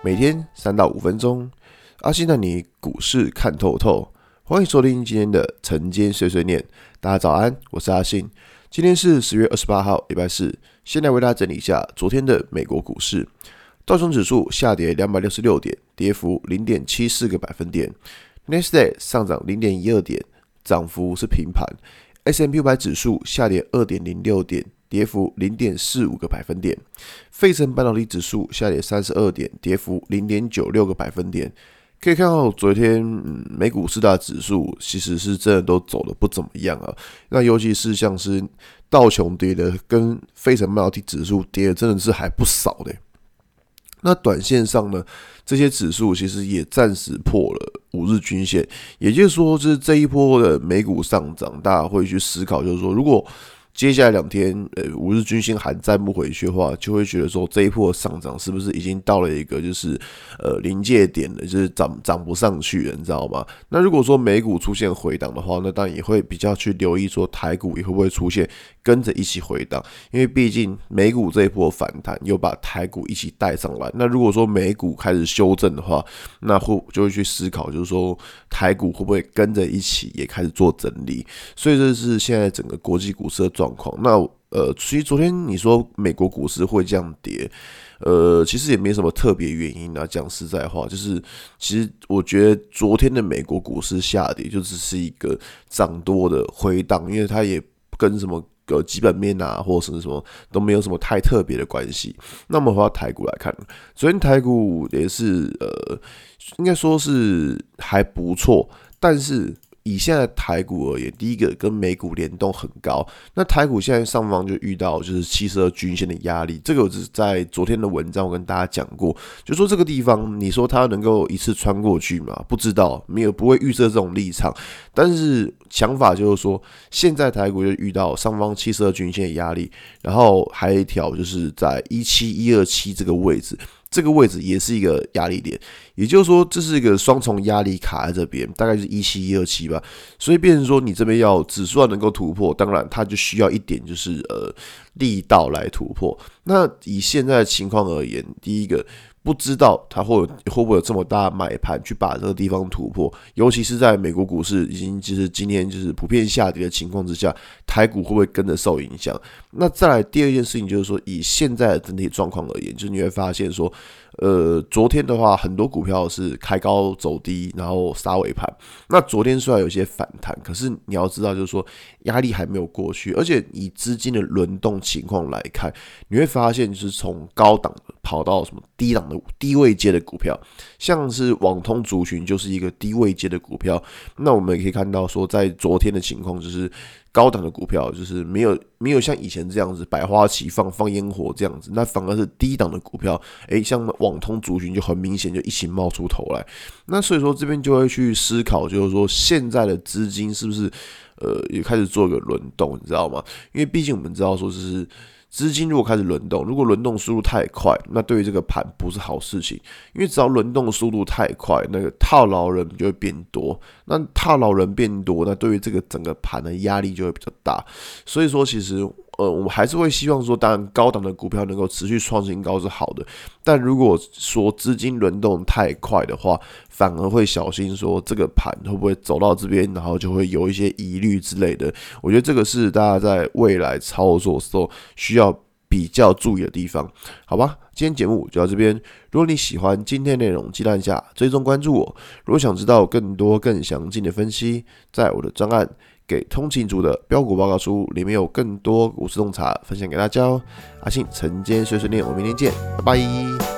每天三到五分钟，阿信带你股市看透透。欢迎收听今天的晨间碎碎念。大家早安，我是阿信。今天是十月二十八号，礼拜四。先来为大家整理一下昨天的美国股市。道琼指数下跌两百六十六点，跌幅零点七四个百分点。Next Day 上涨零点一二点，涨幅是平盘。S&P 五百指数下跌二点零六点。跌幅零点四五个百分点，费城半导体指数下跌三十二点，跌幅零点九六个百分点。可以看到，昨天嗯，美股四大指数其实是真的都走得不怎么样啊。那尤其是像是道琼跌的，跟费城半导体指数跌的，真的是还不少的。那短线上呢，这些指数其实也暂时破了五日均线，也就是说，是这一波的美股上涨，大家会去思考，就是说，如果接下来两天，呃，五日均线还站不回去的话，就会觉得说这一波上涨是不是已经到了一个就是呃临界点了，就是涨涨不上去了，你知道吗？那如果说美股出现回档的话，那当然也会比较去留意说台股也会不会出现跟着一起回档，因为毕竟美股这一波反弹又把台股一起带上来。那如果说美股开始修正的话，那会就会去思考，就是说台股会不会跟着一起也开始做整理？所以这是现在整个国际股市的状。状况那呃，其实昨天你说美国股市会这样跌，呃，其实也没什么特别原因啊。讲实在话，就是其实我觉得昨天的美国股市下跌就只是一个涨多的回档，因为它也跟什么个基本面啊，或者什么什么都没有什么太特别的关系。那么回到台股来看，昨天台股也是呃，应该说是还不错，但是。以现在台股而言，第一个跟美股联动很高，那台股现在上方就遇到就是七十二均线的压力，这个我只是在昨天的文章我跟大家讲过，就说这个地方你说它能够一次穿过去吗？不知道，没有不会预设这种立场，但是想法就是说，现在台股就遇到上方七十二均线的压力，然后还有一条就是在一七一二七这个位置。这个位置也是一个压力点，也就是说，这是一个双重压力卡在这边，大概是一七一二七吧。所以变成说，你这边要指数能够突破，当然它就需要一点就是呃力道来突破。那以现在的情况而言，第一个。不知道它会有会不会有这么大买盘去把这个地方突破，尤其是在美国股市已经就是今天就是普遍下跌的情况之下，台股会不会跟着受影响？那再来第二件事情就是说，以现在的整体状况而言，就是你会发现说。呃，昨天的话，很多股票是开高走低，然后杀尾盘。那昨天虽然有些反弹，可是你要知道，就是说压力还没有过去，而且以资金的轮动情况来看，你会发现，就是从高档的跑到什么低档的低位阶的股票，像是网通族群就是一个低位阶的股票。那我们也可以看到，说在昨天的情况就是。高档的股票就是没有没有像以前这样子百花齐放放烟火这样子，那反而是低档的股票，诶，像网通族群就很明显就一起冒出头来。那所以说这边就会去思考，就是说现在的资金是不是呃也开始做一个轮动，你知道吗？因为毕竟我们知道说就是。资金如果开始轮动，如果轮动速度太快，那对于这个盘不是好事情。因为只要轮动速度太快，那个套牢人就会变多。那套牢人变多，那对于这个整个盘的压力就会比较大。所以说，其实。呃，我们还是会希望说，当然高档的股票能够持续创新高是好的，但如果说资金轮动太快的话，反而会小心说这个盘会不会走到这边，然后就会有一些疑虑之类的。我觉得这个是大家在未来操作时候需要比较注意的地方，好吧？今天节目就到这边。如果你喜欢今天内容，记得按下追踪关注我。如果想知道更多更详尽的分析，在我的专案。给通勤族的标股报告书里面有更多股市洞察分享给大家哦。阿信晨间碎碎念，我们明天见，拜拜。